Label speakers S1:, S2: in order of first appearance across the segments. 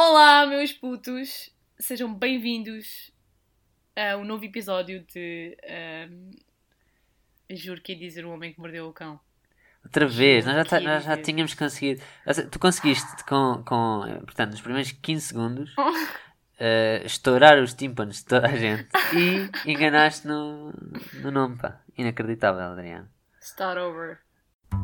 S1: Olá, meus putos! Sejam bem-vindos a um novo episódio de. ahm, Juro que ia dizer o homem que mordeu o cão.
S2: Outra vez, nós já, tá- nós já tínhamos conseguido. Tu conseguiste com, com eh, portanto, nos primeiros 15 segundos eh, estourar os tímpanos de toda a gente e enganaste no, no nome, pá. Inacreditável, Adriano.
S1: Start over.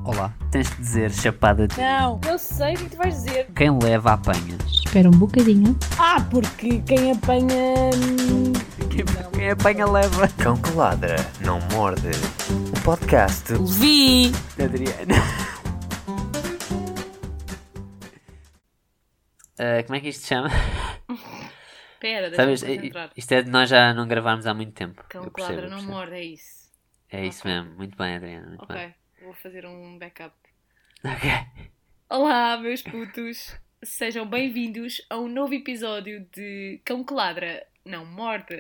S2: Olá, tens de dizer chapada de
S1: Não, eu sei o que tu vais dizer.
S2: quem leva apanha.
S3: Espera um bocadinho.
S1: Ah, porque quem apanha. hum,
S2: Quem, quem apanha leva.
S4: Cão que ladra, não morde. Um podcast
S1: Vi!
S2: Adriano. Eh, como é que isto se chama?
S1: Pera,
S2: Sabes,
S1: deixa-me
S2: i-
S1: concentrar.
S2: isto é de nós já não gravarmos há muito tempo.
S1: Cão que ladra não morde, é isso.
S2: É isso
S1: Ok.
S2: mesmo, muito bem, Adriano. Muito bem.
S1: Vou fazer um backup.
S2: Ok.
S1: Olá, meus putos! Sejam bem-vindos a um novo episódio de Cão que ladra não morde.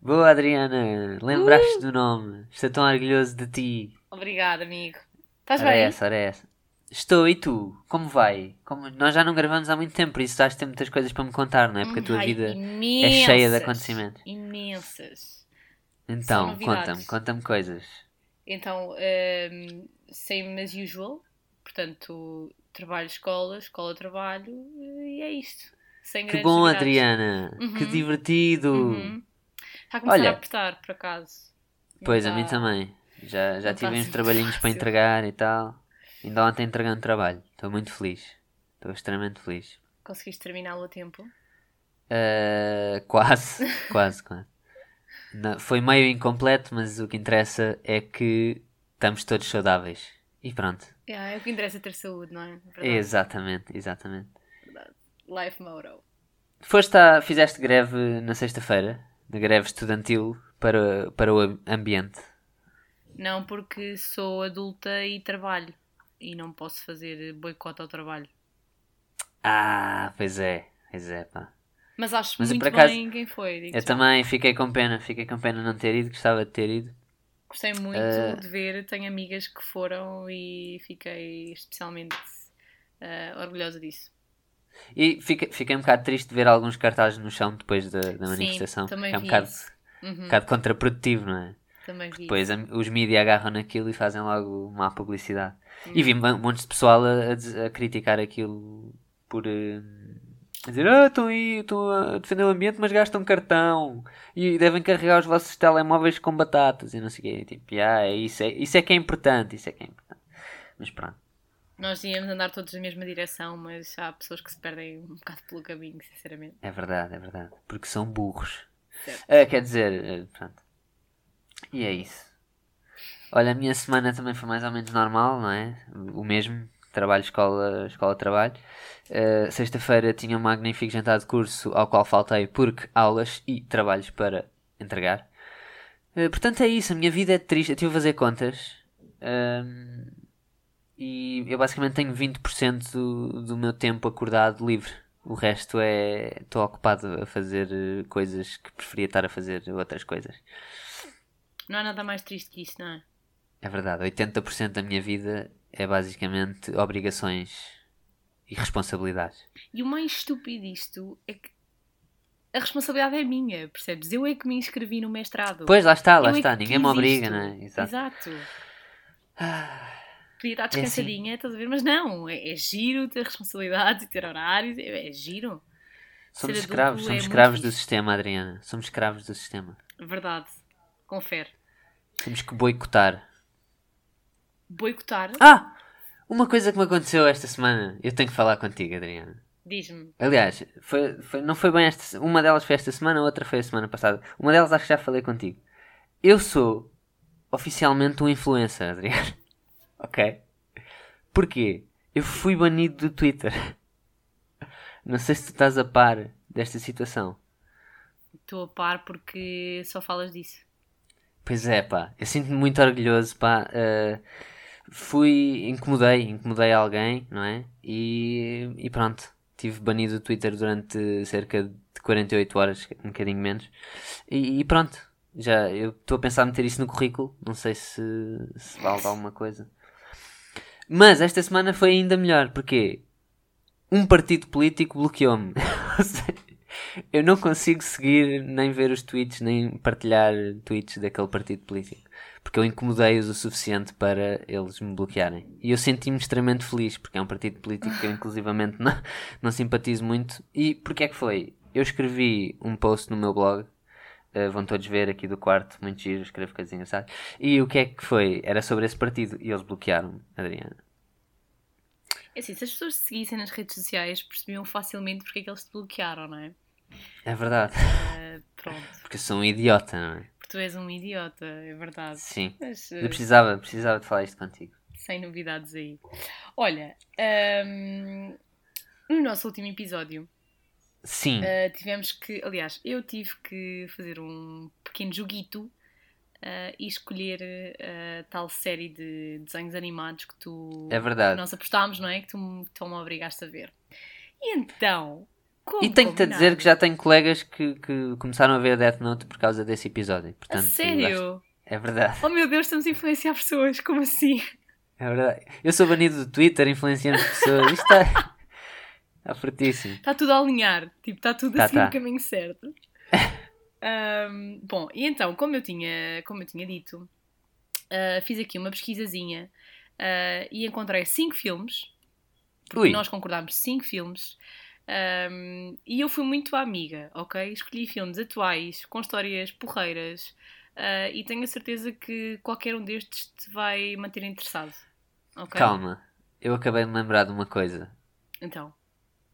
S2: Boa, Adriana. Lembraste
S1: Uh!
S2: do nome. Estou tão orgulhoso de ti.
S1: Obrigada, amigo. Estás
S2: Ora
S1: bem?
S2: essa, ora essa. Estou, e tu? Como vai? Como... Nós já não gravamos há muito tempo, por isso estás a ter muitas coisas para me contar, não é? Porque a tua
S1: Ai,
S2: vida
S1: imensas,
S2: é cheia de acontecimentos.
S1: Imensas.
S2: Então, conta-me, conta-me coisas.
S1: Então, ehm, same as usual. Portanto, trabalho, escola, escola, trabalho. E é isto. Sem
S2: Que bom. Adriana. Que
S1: Uhum.
S2: divertido.
S1: Uhum. Está a começar
S2: Olha.
S1: a apertar, por acaso.
S2: Pois, a mim também. Já, já tive uns
S1: assim
S2: trabalhinhos para
S1: fácil.
S2: entregar e tal. Ainda ontem entregando trabalho. Estou muito feliz. Estou extremamente feliz.
S1: Conseguiste terminá-lo a tempo?
S2: Uh, quase, quase, quase. Não, foi meio incompleto, mas o que interessa é que estamos todos saudáveis. E pronto.
S1: É, é o que interessa ter saúde, não é? Verdade.
S2: Exatamente, exatamente.
S1: Life motto.
S2: Foste à, fizeste greve na sexta-feira, na greve estudantil para, para o ambiente.
S1: Não porque sou adulta e trabalho. E não posso fazer boicote ao trabalho.
S2: Ah, pois é, pois é, pá.
S1: Mas acho
S2: Mas
S1: muito
S2: acaso,
S1: bem quem foi.
S2: Eu
S1: já.
S2: também fiquei com pena, fiquei com pena não ter ido, gostava de ter ido.
S1: Gostei muito
S2: Eh,
S1: de ver. Tenho amigas que foram e fiquei especialmente eh, orgulhosa disso.
S2: E fiquei, fiquei um bocado triste de ver alguns cartazes no chão depois da, da manifestação.
S1: Sim, também
S2: é um bocado,
S1: isso.
S2: um
S1: Uhum,
S2: bocado contraprodutivo, não é?
S1: também vi.
S2: Depois a- os mídias agarram naquilo e fazem logo má publicidade.
S1: Hum.
S2: E vi um monte de pessoal a, a a criticar aquilo por eh, a dizer ah, estão aí, estão a defender o ambiente, mas gastam cartão e devem carregar os vossos telemóveis com batatas e não sei o quê. Tipo, ah, é isso, é, isso é que é importante, isso é que é importante. Mas pronto.
S1: Nós íamos andar todos na mesma direção, mas há pessoas que se perdem um bocado pelo caminho, sinceramente.
S2: É verdade, é verdade. Porque são burros. Ah, quer dizer, eh, pronto. E é isso. Olha, a minha semana também foi mais ou menos normal, não é? O mesmo. Trabalho, escola, escola, trabalho. Ah, Sexta-feira tinha um magnífico jantar de curso ao qual faltei porque aulas e trabalhos para entregar. Ah, portanto, é isso. A minha vida é triste. Eu estive a fazer contas. Ahm, e eu basicamente tenho 20% do, do meu tempo acordado livre. O resto é. Estou ocupado a fazer eh, coisas que preferia estar a fazer outras coisas.
S1: Não há nada mais triste que isso, não é?
S2: É verdade, 80% da minha vida é basicamente obrigações e responsabilidades.
S1: E o mais estúpido disto é que a responsabilidade é minha, percebes? Eu é que me inscrevi no mestrado.
S2: Pois, lá está, lá
S1: Eu é
S2: está,
S1: que
S2: ninguém me obriga,
S1: isto.
S2: não é? Exato.
S1: Exato. Podia estar
S2: É assim.
S1: descansadinha, estás a ver? Mas não, é, é giro ter responsabilidades e ter horários, é, é giro.
S2: Somos
S1: Ser
S2: escravos,
S1: é
S2: somos
S1: muito
S2: escravos do sistema, Adriana. Somos escravos do sistema.
S1: Verdade. Confere.
S2: Temos que boicotar.
S1: Boicotar,
S2: Ah! Uma coisa que me aconteceu esta semana, eu tenho que falar contigo, Adriana.
S1: diz-me.
S2: Aliás, foi, foi- não foi bem esta Uma delas foi esta semana, a outra foi a semana passada. Uma delas acho que já falei contigo. Eu sou oficialmente um influencer, Adriano. ok? Porquê? Eu fui banido do Twitter. Não sei se tu estás a par desta situação.
S1: Estou a par porque só falas disso.
S2: Pois é, pá. Eu sinto-me muito orgulhoso, pá. eh, fui. Incomodei, incomodei alguém, não é? E, e pronto. Tive banido o Twitter durante cerca de 48 horas, um bocadinho menos. E, e pronto. Já, eu estou a pensar meter isso no currículo. Não sei se, se vale alguma coisa. Mas esta semana foi ainda melhor. Porquê? Um partido político bloqueou-me. Eu não consigo seguir nem ver os tweets, nem partilhar tweets daquele partido político. Porque eu incomodei-os o suficiente para eles me bloquearem. E eu senti-me extremamente feliz, porque é um partido político que eu inclusivamente não, não simpatizo muito. E porquê é que foi? Eu escrevi um post no meu blog, uh, vão todos ver aqui do quarto, muito giro, escrevo coisas engraçadas. E o que é que foi? Era sobre esse partido e eles bloquearam-me, Adriana.
S1: É assim, se as pessoas seguissem nas redes sociais, percebiam facilmente porque é que eles te bloquearam, não é?
S2: É verdade.
S1: Ah, pronto.
S2: Porque eu sou um idiota, não é?
S1: Porque tu és um idiota, é verdade.
S2: Sim.
S1: Mas
S2: Eu
S1: ah,
S2: precisava, precisava de falar isto contigo.
S1: sem novidades aí. Olha, ahm, no nosso último episódio
S2: Sim.
S1: ah, tivemos que, aliás, eu tive que fazer um pequeno joguito ah, e escolher a tal série de desenhos animados que tu
S2: É verdade.
S1: que nós apostámos, não é? Que tu, tu me obrigaste a ver. E então, como
S2: E tenho-te a dizer que já tenho colegas que, que começaram a ver Death Note por causa desse episódio. Portanto,
S1: sério?
S2: É verdade.
S1: Oh meu Deus, estamos a influenciar pessoas, como assim?
S2: É verdade. Eu sou banido do Twitter, influenciando as pessoas. Isto está. Está fortíssimo.
S1: Está tudo a alinhar, tipo, está tudo
S2: Tá,
S1: assim
S2: tá.
S1: no caminho certo. Ahm, bom, e então, como eu tinha, como eu tinha dito, ah, fiz aqui uma pesquisazinha ah, e encontrei cinco filmes, porque
S2: Ui.
S1: nós concordámos cinco filmes, ahm, e eu fui muito amiga, ok? Escolhi filmes atuais, com histórias porreiras, ah, e tenho a certeza que qualquer um destes te vai manter interessado. ok?
S2: Calma. Eu acabei de me lembrar de uma coisa.
S1: Então,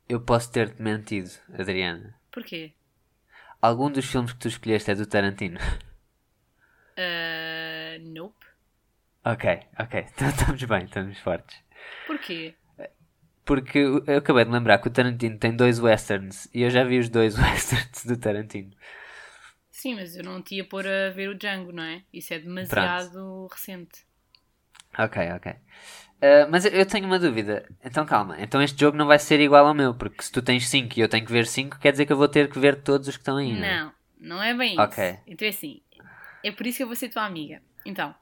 S2: Eu posso ter-te mentido, Adriana.
S1: porquê?
S2: Algum dos filmes que tu escolheste é do Tarantino.
S1: Ah, nope.
S2: Ok, ok. Então estamos bem, estamos fortes.
S1: Porquê?
S2: Porque eu acabei de lembrar que o Tarantino tem dois westerns e eu já vi os dois westerns do Tarantino.
S1: Sim, mas eu não te ia pôr a ver o Django, não é? Isso é demasiado recente.
S2: Ok, ok. Uh, mas eu- tenho uma dúvida. Então calma. Então este jogo não vai ser igual ao meu, porque se tu tens 5 e eu tenho que ver 5, quer dizer que eu vou ter que ver todos os que estão aí. não é?
S1: Não, não é bem
S2: Ok.
S1: isso. Então é assim. É por isso que eu vou ser tua amiga. Então,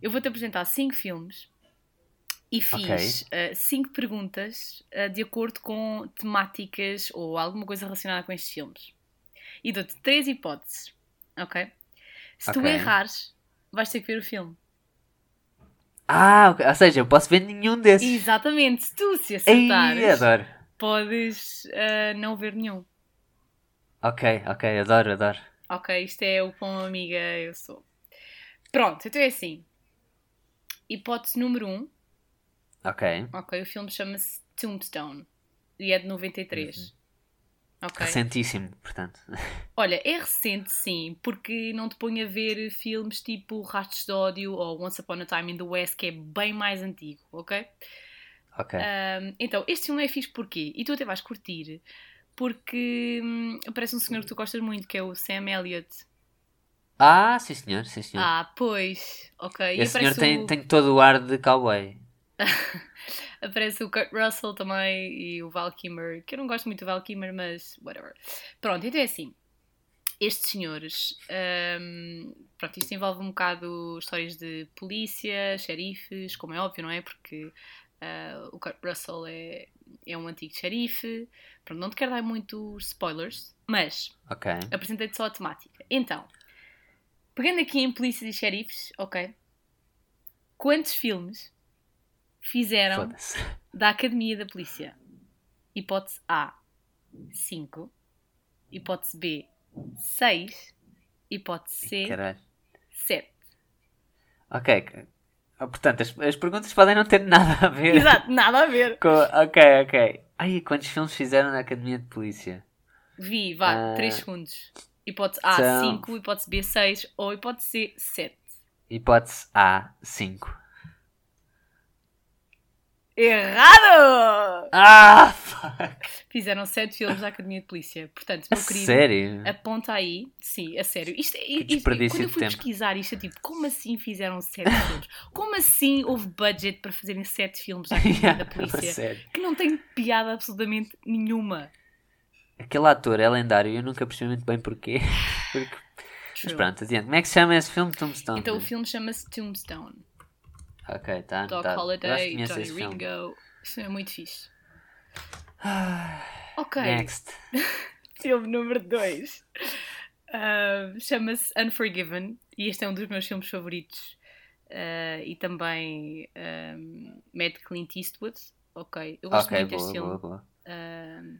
S1: eu vou-te apresentar cinco filmes e fiz eh, cinco perguntas eh, de acordo com temáticas ou alguma coisa relacionada com estes filmes. E dou-te três hipóteses, ok? Se tu
S2: Ok.
S1: errares, vais ter que ver o filme.
S2: Ah, ok. ou seja, eu posso ver nenhum desses.
S1: Exatamente, se tu se
S2: Ei,
S1: acertares,
S2: adoro.
S1: podes eh, não ver nenhum.
S2: Ok, ok, adoro, adoro.
S1: Ok, isto é o quão amiga eu sou. Pronto, então é assim. Hipótese número 1. Um,
S2: Ok.
S1: ok, o filme chama-se Tombstone e é de 93.
S2: Uhum.
S1: Ok.
S2: Recentíssimo, portanto.
S1: Olha, é recente sim, porque não te põe a ver filmes tipo Rastros de Ódio ou Once Upon a Time in the West, que é bem mais antigo, ok?
S2: Ok.
S1: Ahm, então, este filme é fixe porquê? E tu até vais curtir, porque hum, aparece um senhor que tu gostas muito, que é o Sam Elliott.
S2: Ah, sim senhor, sim senhor.
S1: Ah, pois, ok. E
S2: Esse senhor tem,
S1: o-
S2: tem todo o ar de cowboy.
S1: Aparece o Kurt Russell também e o Val que eu não gosto muito do Val mas whatever. Pronto, então é assim. Estes senhores, hum, pronto, isto envolve um bocado histórias de polícia, xerifes, como é óbvio, não é? Porque ah, o Kurt Russell é, é um antigo xerife. Pronto, não te quero dar muitos spoilers, mas
S2: Ok.
S1: apresentei-te só a temática. Então, pegando aqui em polícias e xerifes, ok? Quantos filmes fizeram da Academia da Polícia. Hipótese A, 5. Hipótese B, 6. Hipótese C,
S2: Caralho.
S1: 7.
S2: Ok. Ah, Portanto, as, as perguntas podem não ter nada a ver
S1: Exato, nada a ver.
S2: com. Ok, ok. Ai, quantos filmes fizeram na Academia de Polícia?
S1: Vi, vá,
S2: Ah.
S1: 3 segundos. Hipótese A,
S2: São-
S1: 5. Hipótese B, 6. Ou hipótese C, 7.
S2: Hipótese A, 5.
S1: Errado!
S2: Ah, fuck.
S1: Fizeram 7 filmes da Academia de Polícia. Portanto,
S2: A
S1: meu querido,
S2: sério?
S1: aponta aí. Sim, a sério. Isto, é- isto-
S2: desperdício
S1: quando eu fui pesquisar isto, tipo, como assim fizeram 7 filmes? Como assim houve budget para fazerem 7 filmes da Academia da
S2: Yeah, a
S1: Polícia?
S2: sério.
S1: que não tem piada absolutamente nenhuma.
S2: Aquele ator é lendário e eu nunca percebi muito bem porquê. Porque... Mas pronto, adiante. Como é que se chama esse filme? Tombstone.
S1: Então o filme chama-se Tombstone.
S2: Ok, tá.
S1: Doc
S2: tá.
S1: Holiday, Johnny. Ringo. Isso é muito fixe. Ok.
S2: Next.
S1: Filme número 2. Chama-se Unforgiven e este é um dos meus filmes favoritos. Ah, e também um, mete Clint Eastwood. Ok, eu gosto
S2: Ok,
S1: muito deste
S2: boa,
S1: filme.
S2: boa, boa.
S1: Um,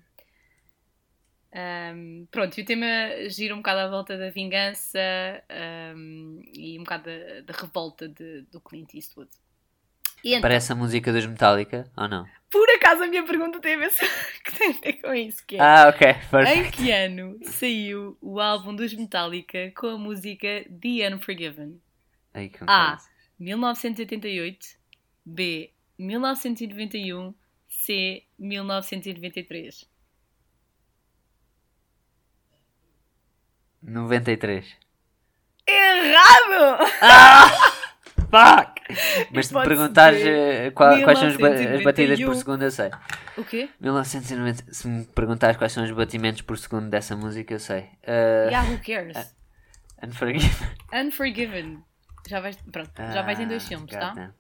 S1: um, pronto, e o tema gira um bocado à volta da vingança um, e um bocado da, da revolta de- do Clint Eastwood. E então,
S2: Parece a música dos Metallica, ou não?
S1: por acaso a minha pergunta tem a ver, que tem a ver com isso, que é
S2: Ah, ok,
S1: em
S2: perfeito.
S1: que ano saiu o álbum dos Metallica com a música The Unforgiven? Ah.
S2: coisa.
S1: 1988, B. 1991, C. 1993.
S2: 93.
S1: Errado!
S2: Fuck! Mas se me perguntares eh, qual- quais são as, ba- as
S1: 1991.
S2: batidas por segundo, eu sei.
S1: O quê?
S2: 1990, se me perguntares quais são os batimentos por segundo dessa música, eu sei. Uh,
S1: Yeah, who cares?
S2: Unforgiven.
S1: Unforgiven. Já vais, pronto, já vais em dois
S2: Ah,
S1: filmes, tá?
S2: goddamn.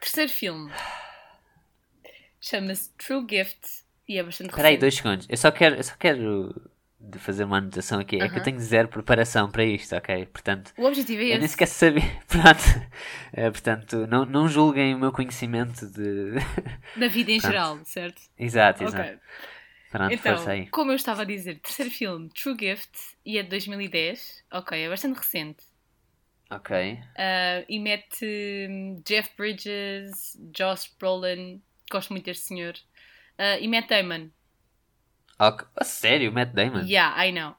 S1: Terceiro filme. Chama-se True Gift e é bastante
S2: Espera aí,
S1: recente.
S2: dois segundos. Eu só quero, eu só quero de fazer uma anotação aqui. É que eu tenho zero preparação para isto, ok? Portanto,
S1: O objetivo é
S2: eu nem
S1: esse.
S2: sequer sabia. Pronto. Eh, portanto, não, não julguem o meu conhecimento de.
S1: Da vida em
S2: Pronto.
S1: geral, certo?
S2: exato, exato.
S1: Ok.
S2: Pronto,
S1: Então, como eu estava a dizer, terceiro filme, True Gift, e é de 2010. Ok, é bastante recente.
S2: Ok.
S1: Ah, e mete hum, Jeff Bridges, Josh Brolin, gosto muito deste senhor, ah, e Matt Damon.
S2: Ok. A sério, Matt Damon?
S1: Yeah, I know.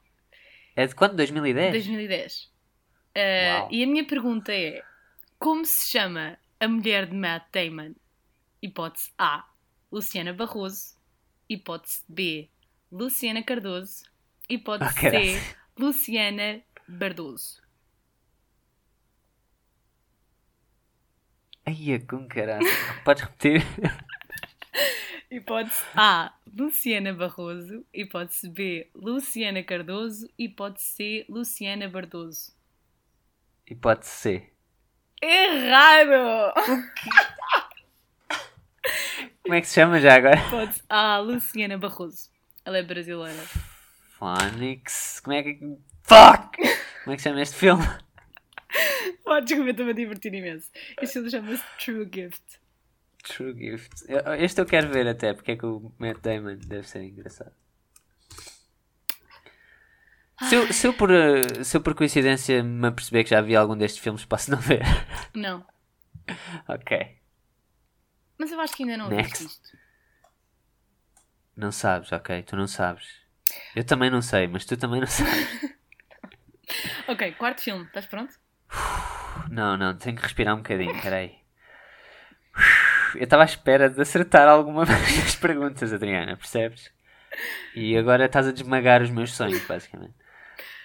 S2: É de quando? 2010?
S1: 2010. Ah,
S2: Uau.
S1: e a minha pergunta é: como se chama a mulher de Matt Damon? Hipótese A: Luciana Barroso. Hipótese B: Luciana Cardoso. Hipótese
S2: caralho.
S1: C: Luciana Bardoso.
S2: Ai, é com caralho. Podes repetir?
S1: Hipótese A: Luciana Barroso. Hipótese B: Luciana Cardoso. Hipótese C: Luciana Bardoso.
S2: Hipótese C.
S1: Errado!
S2: Como é que se chama já agora?
S1: Hipótese A: Luciana Barroso. Ela é brasileira.
S2: Phonics. Como é que. Fuck! Como é que se chama este filme?
S1: Pode desculpa, eu estou-me a divertir imenso. Este filme chama-se True Gift.
S2: True Gift. Este eu quero ver até, porque é que o Matt Damon deve ser engraçado. Se eu, se, eu por, eh, se eu por coincidência me aperceber que já vi algum destes filmes, posso não ver.
S1: Não.
S2: ok.
S1: Mas eu acho que ainda não
S2: Next.
S1: viste isto.
S2: Não sabes, ok. Tu não sabes. Eu também não sei, mas tu também não sabes.
S1: Ok, quarto filme. Estás pronto?
S2: Não, não, tenho que respirar um bocadinho, peraí. Eu estava à espera de acertar alguma das perguntas, Adriana, percebes? E agora estás a desmagar os meus sonhos, basicamente.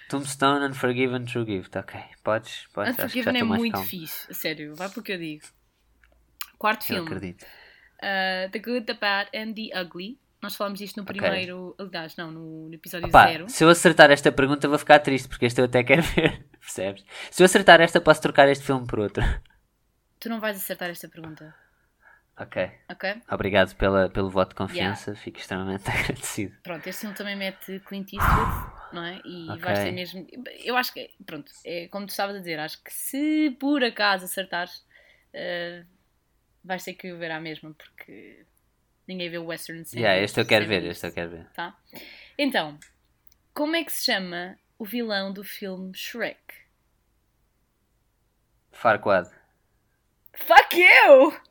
S2: Tombstone, Unforgiven, True Gift. Ok, podes, podes.
S1: Unforgiven é muito
S2: calmo.
S1: fixe. A sério, vai porque eu digo. Quarto
S2: Eu
S1: filme.
S2: acredito.
S1: Uh, the Good, The Bad and The Ugly. Nós falámos disto no
S2: Ok.
S1: primeiro. Aliás, não, no, no episódio
S2: Opa,
S1: zero.
S2: se eu acertar esta pergunta vou ficar triste, porque este eu até quero ver, percebes? Se eu acertar esta, posso trocar este filme por outro.
S1: Tu não vais acertar esta pergunta.
S2: Ok,
S1: Ok?
S2: obrigado pela, pelo voto de confiança, fico extremamente agradecido.
S1: Pronto, este filme também mete Clint Eastwood, não é? E
S2: Ok.
S1: vai ser mesmo. Eu acho que, pronto, é como tu estavas a dizer, acho que se por acaso acertares, uh, vais ter que ver à mesma, porque ninguém vê o Western sem
S2: Yeah, este eu quero ver, este eu quero ver.
S1: Tá? Então, como é que se chama o vilão do filme Shrek?
S2: Farquad.
S1: Fuck you!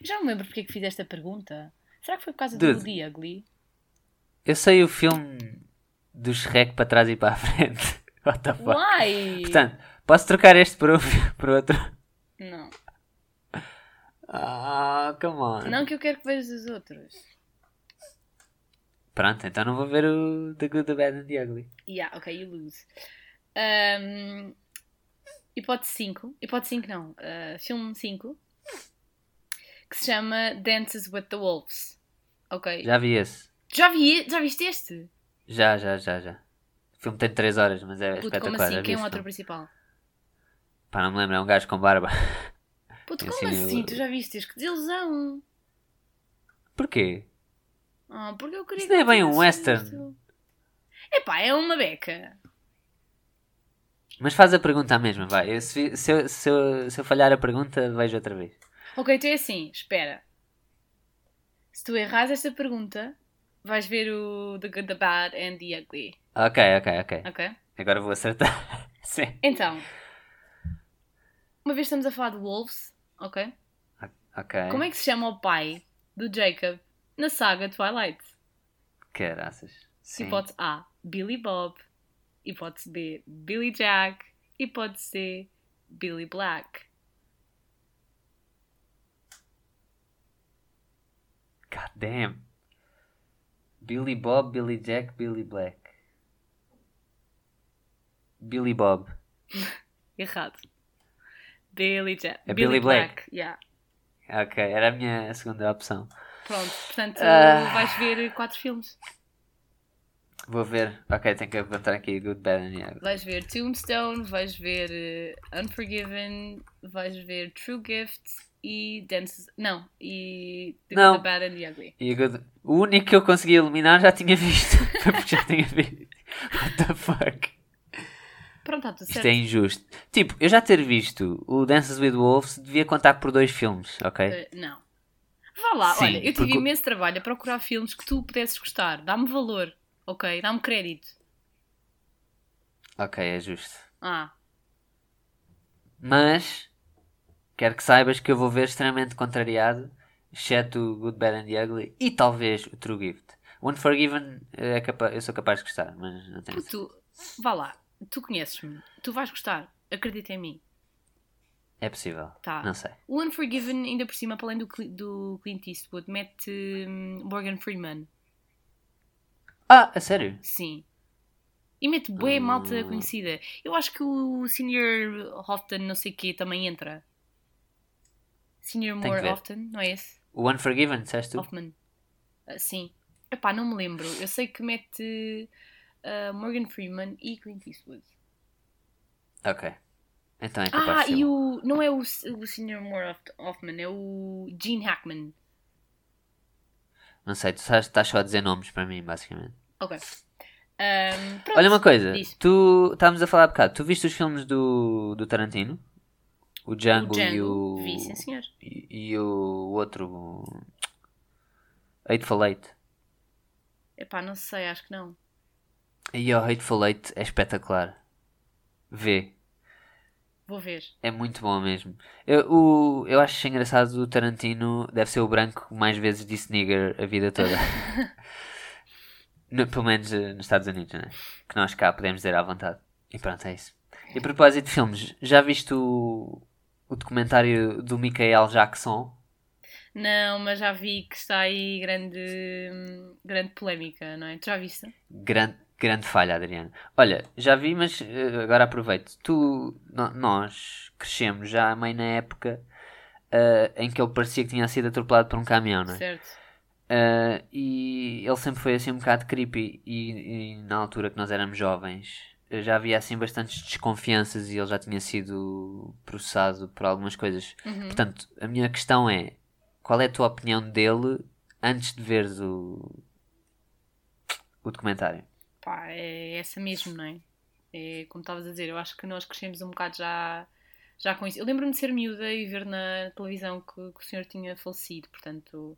S1: Eu já me lembro porque é que fiz esta pergunta. Será que foi por causa do. The Ugly?
S2: Eu sei o filme do Shrek para trás e para a frente. What the fuck?
S1: Why?
S2: Portanto, posso trocar este por, um, por outro?
S1: Não.
S2: Ah, come on.
S1: Não que eu quero que vejas os outros.
S2: Pronto, então não vou ver o The Good, The Bad and The Ugly.
S1: Yeah, ok, you lose. Um, hipótese 5. Hipótese 5 não. uh, filme 5. Que se chama Dances with the Wolves. Ok. Já,
S2: Já vi esse.
S1: vi, já viste este?
S2: Já, já, já, já. O filme tem 3 horas, mas é
S1: Puto, como
S2: espetacular.
S1: assim?
S2: já vi
S1: Quem é o ator principal?
S2: Pá, não me lembro, é um gajo com barba.
S1: Puto,
S2: Eu
S1: como
S2: sim, eu-
S1: assim? Tu já viste este? Que desilusão!
S2: Porquê?
S1: Ah, porque eu queria
S2: Isso não é bem um western.
S1: visto. Epá, é uma beca.
S2: Mas faz a pergunta à mesma, vai. Eu- se, se eu, se, eu, se eu falhar a pergunta, vejo outra vez.
S1: Ok, então é assim, espera. Se tu erras esta pergunta, vais ver o The Good, The Bad and The Ugly.
S2: Ok, ok, ok.
S1: Ok?
S2: Agora vou acertar. Sim.
S1: Então, uma vez estamos a falar de Wolves, ok?
S2: Ok.
S1: Como é que se chama o pai do Jacob na saga Twilight?
S2: Caraças. Sim.
S1: Hipótese A, Billy Bob. Hipótese B, Billy Jack. Hipótese C, Billy Black.
S2: God damn. Billy Bob, Billy Jack, Billy Black. Billy Bob.
S1: Errado. Billy Jack.
S2: É Billy Black.
S1: Yeah.
S2: Ok, era a minha segunda opção.
S1: Pronto, portanto,
S2: Ah.
S1: vais ver quatro filmes.
S2: Vou ver. Ok, tenho que apontar aqui Good, Bad and Ugly.
S1: Vais ver Tombstone, vais ver eh, Unforgiven, vais ver True Gift e Dances. Não, e The
S2: Não.
S1: Good, The Bad and The Ugly.
S2: E Good- O único que eu consegui eliminar já tinha visto. Já tinha visto. What the fuck?
S1: Pronto, está tudo
S2: Isto
S1: certo.
S2: é injusto. Tipo, eu já ter visto o Dances with Wolves devia contar por dois filmes, ok?
S1: Eh, não. Vá lá,
S2: Sim,
S1: olha, eu tive
S2: porque-
S1: imenso trabalho a procurar filmes que tu pudesses gostar. Dá-me valor, ok? Dá-me crédito.
S2: Ok, é justo.
S1: Ah,
S2: Mas quero que saibas que eu vou ver extremamente contrariado, exceto o Good, Bad and the Ugly e talvez o True Gift. O Unforgiven é capa eu sou capaz de gostar, mas não tenho
S1: tu, vá lá, tu conheces-me, tu vais gostar, acredita em mim.
S2: É possível.
S1: Tá.
S2: Não sei.
S1: O Unforgiven, ainda por cima, para além do, do Clint Eastwood, mete hum, Morgan Freeman.
S2: Ah, a sério?
S1: Sim. E mete bué
S2: Hum.
S1: malta conhecida. Eu acho que o Senior Houghton, não sei o quê, também entra. Senior
S2: Tem que
S1: Moore. Houghton, não é esse?
S2: O Unforgiven, disseste tu?
S1: Hoffman. Ah, sim. Epá, não me lembro. Eu sei que mete ah, Morgan Freeman e Clint Eastwood.
S2: Ok. Então é capaz
S1: Ah, e o. Não é o, o Senior Moore Hoff- Hoffman, é o Gene Hackman.
S2: Não sei, tu estás, estás só a dizer nomes para mim, basicamente.
S1: Ok. Pronto.
S2: Olha uma coisa,
S1: Diz.
S2: tu estávamos a falar há bocado, tu viste os filmes do, do Tarantino? O Django,
S1: O Django.
S2: e o.
S1: Vi, sim, senhor.
S2: E, e o outro. o Hateful Eight.
S1: Epá, não sei, acho que não.
S2: E o Hateful Eight é espetacular. Vê.
S1: Vou ver.
S2: É muito bom mesmo. Eu, o, eu acho engraçado o Tarantino deve ser o branco que mais vezes disse nigger a vida toda. No- pelo menos eh, nos Estados Unidos, né? Que nós cá podemos dizer à vontade. E pronto, é isso. E a propósito de filmes, já viste o, o documentário do Michael Jackson?
S1: Não, mas já vi que está aí grande, hum, grande polémica, não é? Tu já viste?
S2: Grande, grande falha, Adriano. Olha, já vi, mas eh, agora aproveito. Tu, no- nós crescemos já meio na época eh, em que ele parecia que tinha sido atropelado por um caminhão, não é?
S1: Certo.
S2: Uh, e ele sempre foi assim um bocado creepy e, e na altura que nós éramos jovens uh, já havia assim bastantes desconfianças e ele já tinha sido processado por algumas coisas.
S1: Uhum.
S2: Portanto, a minha questão é qual é a tua opinião dele antes de veres o, o documentário?
S1: Pá, é essa mesmo, não é? É como estavas a dizer, eu acho que nós crescemos um bocado já, já com isso. Eu lembro-me de ser miúda e ver na televisão que, que o senhor tinha falecido, portanto.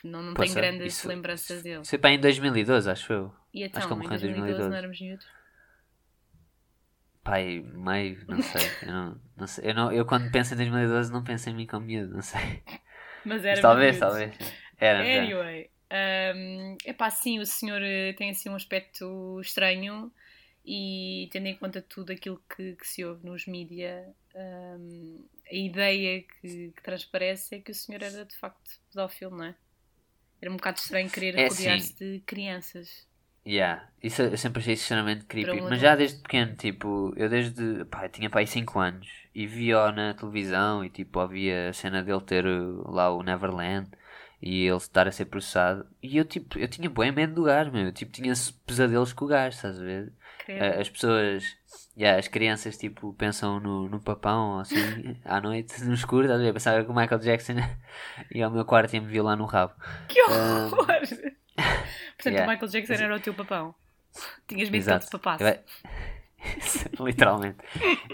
S1: que não, não tenho
S2: Poça,
S1: grandes
S2: isso-
S1: lembranças dele.
S2: Isso foi para em 2012, acho eu.
S1: E
S2: que
S1: então,
S2: ele morreu em
S1: 2012 não
S2: 2012.
S1: éramos miúdos?
S2: Pai, meio, não sei. Eu, não, não sei. Eu, não, eu quando penso em 2012 não penso em mim como miúdo, não sei.
S1: Mas
S2: Mas
S1: éramos
S2: talvez,
S1: miúdos.
S2: talvez. Era.
S1: Anyway, um, epá, sim, o senhor eh, tem assim um aspecto estranho e tendo em conta tudo aquilo que, que se ouve nos mídia, um, a ideia que, que transparece é que o senhor era de facto pedófilo, não é? Era um bocado estranho querer
S2: É,
S1: rodear-se de crianças.
S2: Yeah, isso eu sempre achei extremamente creepy. Mas já desde pequeno, tipo, eu desde. Pá, eu tinha pai 5 anos e via-o na televisão e tipo, ouvia a cena dele ter uh, lá o Neverland E ele estar a ser processado. E eu, tipo, eu tinha bem medo do gajo, meu. Eu, tipo, tinha pesadelos com o gajo, estás a ver? As pessoas, yeah, as crianças, tipo, pensam no, no papão, assim, à noite, no escuro, estás a ver? Pensava que o Michael Jackson ia ao meu quarto e me violar no rabo.
S1: Que horror! Portanto,
S2: Ah, yeah.
S1: o Michael Jackson era o teu papão. Tinhas medo que ele
S2: Exato.
S1: te papasse.
S2: É- Literalmente.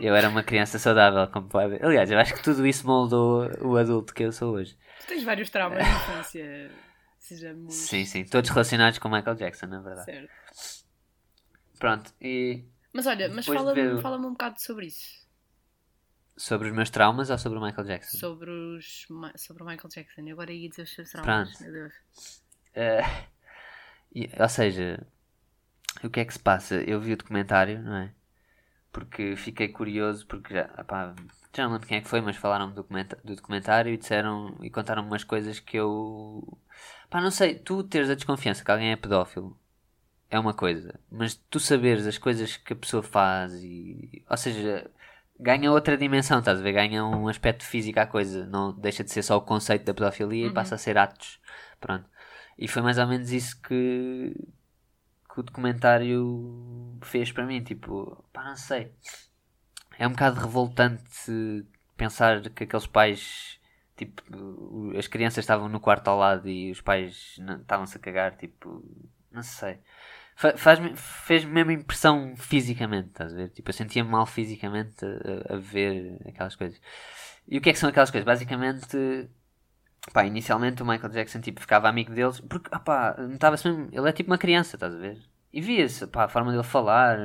S2: Eu era uma criança saudável, como pode ver. Aliás, eu acho que tudo isso moldou o adulto que eu sou hoje.
S1: Tu tens vários traumas de infância. Sejamos.
S2: Sim, sim. Todos relacionados com Michael Jackson, na verdade.
S1: Certo.
S2: Pronto. E
S1: Mas olha, mas fala-me
S2: ver
S1: fala um bocado sobre isso.
S2: sobre os meus traumas ou sobre o Michael Jackson?
S1: Sobre, os, sobre o Michael Jackson. Eu agora ia dizer os seus traumas.
S2: Pronto.
S1: Meu Deus.
S2: E- ou seja, o que é que se passa? Eu vi o documentário, não é? Porque fiquei curioso, porque já, epá, já não lembro quem é que foi, mas falaram do, do documentário e disseram e contaram umas coisas que eu. Pá, não sei, tu teres a desconfiança que alguém é pedófilo é uma coisa, mas tu saberes as coisas que a pessoa faz e. Ou seja, ganha outra dimensão, estás a ver? Ganha um aspecto físico à coisa, não deixa de ser só o conceito da pedofilia
S1: Uhum.
S2: e passa a ser atos. Pronto. E foi mais ou menos isso que, que o documentário fez para mim. Tipo, pá, não sei. É um bocado revoltante pensar que aqueles pais, tipo, as crianças estavam no quarto ao lado e os pais estavam-se a cagar. Tipo, não sei. Fa- Faz-me, fez mesmo impressão fisicamente, estás a ver? Tipo, eu sentia-me mal fisicamente a, a ver aquelas coisas. E o que é que são aquelas coisas? Basicamente, Pá, inicialmente o Michael Jackson tipo, ficava amigo deles porque, ah pá, notava-se mesmo, ele é tipo uma criança, estás a ver? E via-se, pá, a forma dele falar,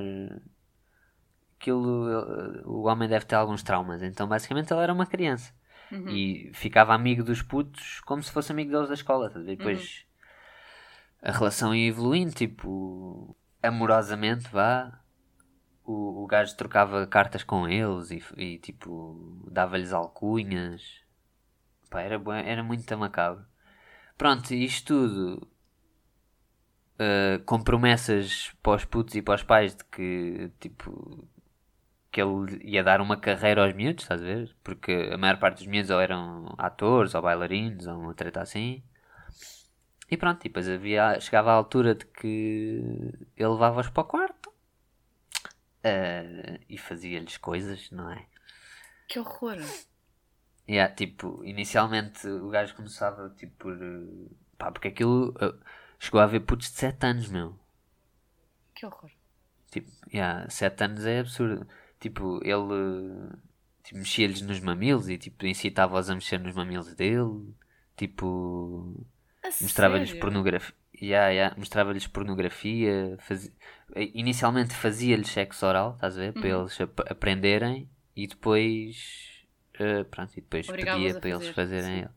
S2: aquilo, ele- o homem deve ter alguns traumas, então basicamente ele era uma criança.
S1: Uhum.
S2: E ficava amigo dos putos como se fosse amigo deles da escola, ver? E depois a relação ia evoluindo, tipo, amorosamente, vá. O, o gajo trocava cartas com eles e, e tipo, dava-lhes alcunhas. Pá, era, era muito macabro. Pronto, isto tudo uh, com promessas para os putos e para os pais de que, tipo, que ele ia dar uma carreira aos miúdos, estás a ver? Porque a maior parte dos miúdos ou eram atores ou bailarinos ou uma treta assim. E pronto, e depois havia, chegava a altura de que ele levava-os para o quarto uh, e fazia-lhes coisas, não é?
S1: Que horror.
S2: Yeah, tipo, inicialmente o gajo começava tipo por. eh, Pá, porque aquilo eh, chegou a haver putos de 7 anos, meu.
S1: Que horror.
S2: Tipo, yeah, 7 anos é absurdo. Tipo, ele tipo, mexia-lhes nos mamilos e tipo, incitava-os a mexer nos mamilos dele. Tipo, mostrava-lhes pornografia. Yeah, yeah, mostrava-lhes pornografia. eh, Inicialmente fazia-lhes sexo oral, estás a ver? Para
S1: Uhum.
S2: eles ap- aprenderem e depois. eh, pronto, e depois pedia para eles
S1: fazer,
S2: fazerem
S1: sim.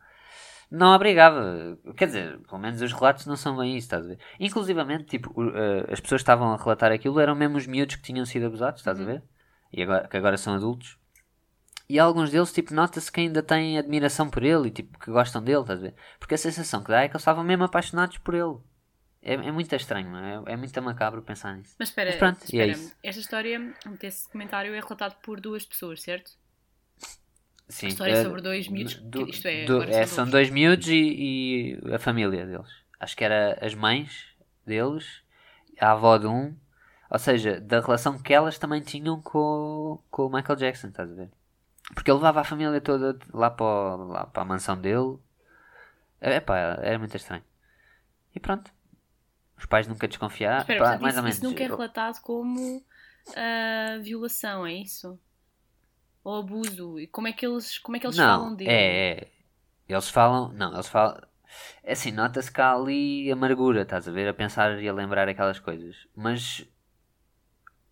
S2: Não obrigava, quer dizer, pelo menos os relatos não são bem isso, estás a ver? Inclusivamente, tipo, eh, as pessoas que estavam a relatar aquilo eram mesmo os miúdos que tinham sido abusados, estás a
S1: Uhum.
S2: ver? E agora, que agora são adultos. E alguns deles, tipo, nota-se que ainda têm admiração por ele e, tipo, que gostam dele, estás a ver? Porque a sensação que dá é que eles estavam mesmo apaixonados por ele. É, é muito estranho, é? É muito macabro pensar nisso.
S1: Mas espera,
S2: Mas pronto, e é
S1: espera.
S2: isso.
S1: esta história, esse documentário é relatado por duas pessoas, certo?
S2: Sim,
S1: história
S2: eh,
S1: sobre dois miúdos,
S2: do-
S1: isto é,
S2: do- é,
S1: são
S2: dois miúdos e, e a família deles. Acho que era as mães deles, a avó de um, ou seja, da relação que elas também tinham com, o- com o Michael Jackson, estás a ver? Porque ele levava a família toda lá para, o- lá para a mansão dele. É pá, era muito estranho. E pronto. Os pais nunca desconfiaram.
S1: Espera,
S2: pá, mais
S1: isso,
S2: ou menos.
S1: isso nunca é relatado como ah, violação, é isso? Ou abuso? E como é que eles, como é que eles
S2: não,
S1: falam dele?
S2: É, é. Eles falam. Não, eles falam. É assim, nota-se que há ali amargura, estás a ver? A pensar e a lembrar aquelas coisas. Mas.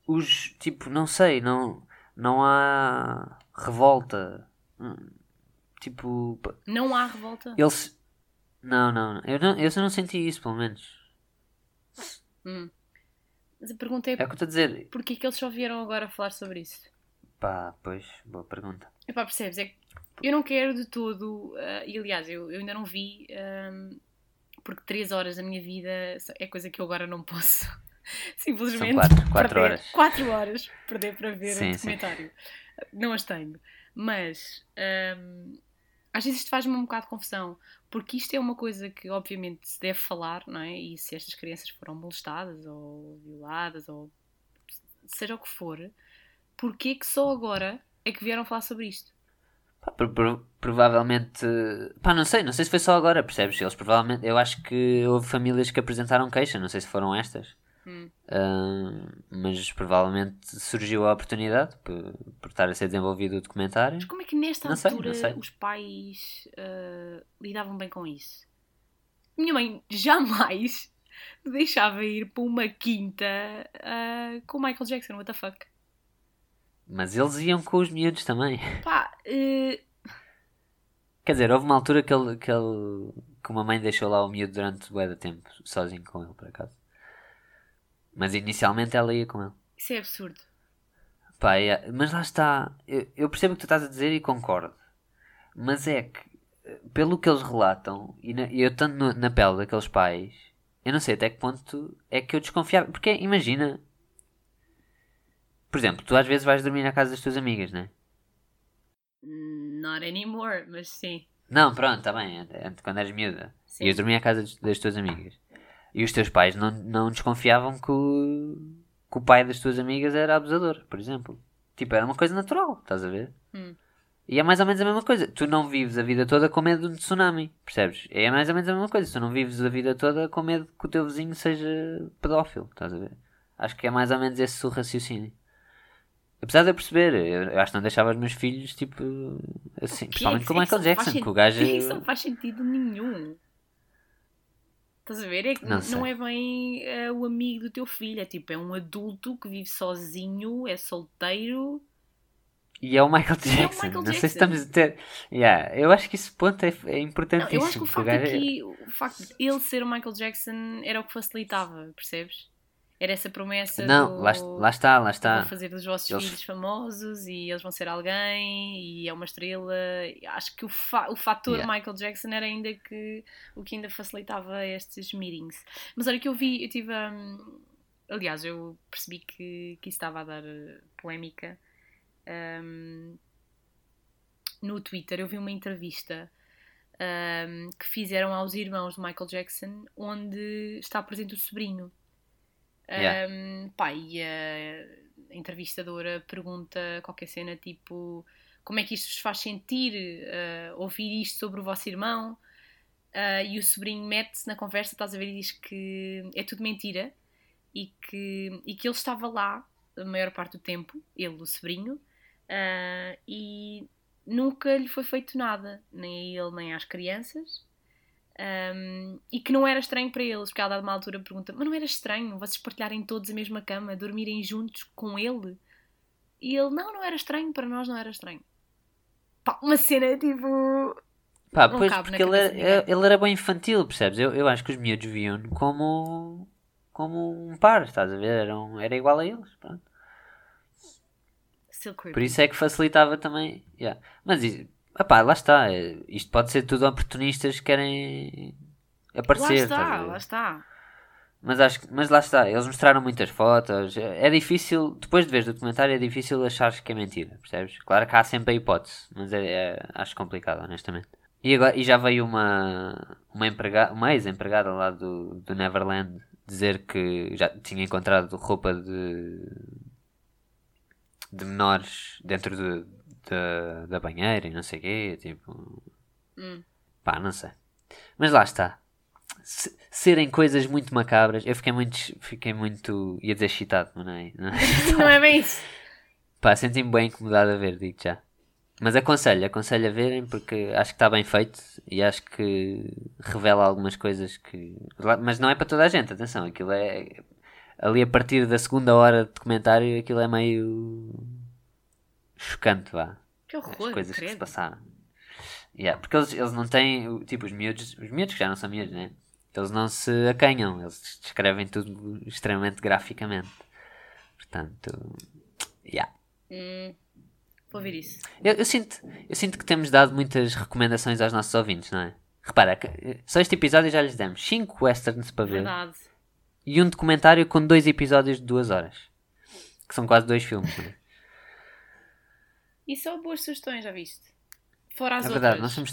S2: Os. Tipo, não sei, não. Não há. Revolta. Hum, Tipo.
S1: Não há revolta?
S2: Eles. Não, não. Eu não, eu não senti isso, pelo menos.
S1: Hum. Mas a pergunta é,
S2: É o que eu estou a dizer.
S1: porquê que eles só vieram agora falar sobre isso?
S2: Pá, pois, boa pergunta.
S1: Epá, percebes? É que eu não quero de todo, ah, e aliás, eu, eu ainda não vi, ahm, porque 3 horas da minha vida é coisa que eu agora não posso simplesmente
S2: São quatro- quatro
S1: perder,
S2: horas.
S1: 4 horas perder para ver
S2: Sim,
S1: um
S2: sim.
S1: documentário. Não as tenho. Mas ahm, às vezes isto faz-me um bocado de confusão, porque isto é uma coisa que obviamente se deve falar, não é? E se estas crianças foram molestadas ou violadas ou seja o que for, porquê que só agora é que vieram falar sobre isto?
S2: Pá, pro- pro- provavelmente. Pá, não sei, não sei se foi só agora, percebes? Eles provavelmente. Eu acho que houve famílias que apresentaram queixa, não sei se foram estas.
S1: Hum.
S2: Ah, mas provavelmente surgiu a oportunidade por, por estar a ser desenvolvido o documentário.
S1: Mas como é que nesta
S2: Não sei,
S1: altura
S2: sei.
S1: os pais ah, lidavam bem com isso? Minha mãe jamais me deixava ir para uma quinta ah, com o Michael Jackson, what the fuck?
S2: Mas eles iam com os miúdos também.
S1: Pá, eh,
S2: Quer dizer, houve uma altura que ele, que ele que uma mãe deixou lá o miúdo durante bué de tempo, sozinho com ele, por acaso. Mas inicialmente ela ia com ele.
S1: isso é absurdo.
S2: Pá, é- mas lá está. Eu, eu percebo o que tu estás a dizer e concordo. Mas é que, pelo que eles relatam, e na- eu estando na pele daqueles pais, eu não sei até que ponto é que eu desconfiava. Porque imagina. Por exemplo, tu às vezes vais dormir na casa das tuas amigas, né?
S1: Not anymore, mas sim.
S2: Não, pronto, está bem. Quando eres miúda.
S1: Sim.
S2: E eu dormia à casa das- das tuas amigas. E os teus pais não, não desconfiavam que o, que o pai das tuas amigas era abusador, por exemplo. Tipo, era uma coisa natural, estás a ver?
S1: Hum.
S2: E é mais ou menos a mesma coisa. Tu não vives a vida toda com medo de um tsunami, percebes? É mais ou menos a mesma coisa. Tu não vives a vida toda com medo que o teu vizinho seja pedófilo, estás a ver? Acho que é mais ou menos esse o raciocínio. Apesar de eu perceber, eu, acho que não deixava os meus filhos, tipo, assim, principalmente com o
S1: é
S2: Michael
S1: não
S2: Jackson, que o gajo.
S1: Isso não faz sentido nenhum. Estás a ver? É que
S2: Não
S1: não, é bem eh, o amigo do teu filho. É tipo, é um adulto que vive sozinho, é solteiro.
S2: E é o Michael
S1: E é o
S2: Jackson.
S1: Michael
S2: não sei se
S1: Jackson.
S2: estamos a ter. Yeah, eu acho que esse ponto é, é
S1: Não,
S2: importantíssimo.
S1: eu acho que o facto
S2: gajo é-
S1: aqui, o facto de ele ser o Michael Jackson era o que facilitava, percebes? Era essa promessa
S2: Não,
S1: do...
S2: lá, lá está, lá está.
S1: Vou fazer dos vossos
S2: Eles-
S1: filhos famosos e eles vão ser alguém e é uma estrela. Acho que o, fa o fator
S2: Yeah.
S1: Michael Jackson era ainda que o que ainda facilitava estes meetings. Mas olha que eu vi, eu tive. hum, aliás, eu percebi que, que isso estava a dar eh, polémica. hum, no Twitter eu vi uma entrevista hum, que fizeram aos irmãos de Michael Jackson onde está presente o sobrinho. Um, pá, e a entrevistadora pergunta qualquer cena tipo como é que isto vos faz sentir uh, ouvir isto sobre o vosso irmão Uh, e o sobrinho mete-se na conversa, estás a ver, e diz que é tudo mentira e que, e que ele estava lá a maior parte do tempo, ele, o sobrinho, uh, e nunca lhe foi feito nada, nem a ele nem às crianças. Um, e que não era estranho para eles, porque ela dada uma altura pergunta: Mas não era estranho vocês partilharem todos a mesma cama, dormirem juntos com ele? E ele: Não, não era estranho, para nós não era estranho. Pá, uma cena tipo.
S2: Pá, pois, porque ele
S1: de
S2: era, ele era bem infantil, percebes? Eu, eu acho que os miúdos viam-no como, como um par, estás a ver? Era, um- era igual a eles, pronto. Por isso é que facilitava também. yeah. Mas, epá, lá está. eh, Isto pode ser tudo oportunistas que querem
S1: lá
S2: aparecer, a
S1: está,
S2: ver?
S1: lá está.
S2: Mas, acho, que- mas lá está, eles mostraram muitas fotos. É é difícil, depois de veres o documentário, é difícil achar que é mentira, percebes? Claro que há sempre a hipótese, mas é, é- acho complicado, honestamente. E, agora, e já veio uma, uma, empregada, uma ex-empregada lá do, do Neverland dizer que já tinha encontrado roupa de, de menores dentro de, de- da banheira e não sei o quê. Tipo,
S1: Hum.
S2: Pá, não sei. Mas lá está. Se- serem coisas muito macabras, eu fiquei muito, fiquei muito, ia dizer excitado, mas não é? Não é?
S1: não é bem isso.
S2: Pá, senti-me bem incomodado a ver, digo já. Mas aconselho, aconselho a verem porque acho que está bem feito e acho que revela algumas coisas que. Mas não é para toda a gente, atenção, aquilo é. Ali a partir da segunda hora de documentário aquilo é meio. Chocante, vá
S1: Que
S2: as
S1: horror,
S2: coisas que se passaram. Yeah, porque eles, eles não têm, tipo, os miúdos, os miúdos que já não são miúdos, né? Eles não se acanham, eles descrevem tudo extremamente graficamente. Portanto, yeah.
S1: Hum, vou ver isso.
S2: eu, eu sinto, eu sinto que temos dado muitas recomendações aos nossos ouvintes, não é? Repara, só este episódio já lhes demos 5 westerns para ver
S1: Verdade.
S2: e um documentário com dois episódios de 2 horas. Que são quase dois filmes, não é?
S1: E só boas sugestões, já viste? Fora as
S2: É
S1: outras.
S2: verdade, nós somos,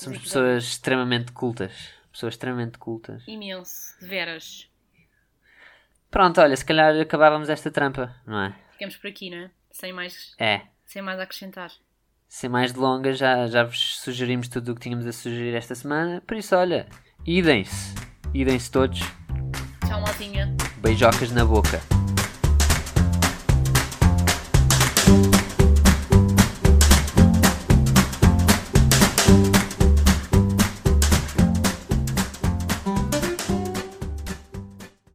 S2: somos pessoas extremamente cultas. Pessoas extremamente cultas.
S1: Imenso, de veras.
S2: Pronto, olha, se calhar acabávamos esta trampa, não é?
S1: Ficamos por aqui, não é? Sem mais,
S2: É.
S1: sem mais a acrescentar.
S2: Sem mais delongas, já, já vos sugerimos tudo o que tínhamos a sugerir esta semana. Por isso, olha, idem-se. Idem-se todos.
S1: Tchau, maltinha.
S2: Beijocas na boca.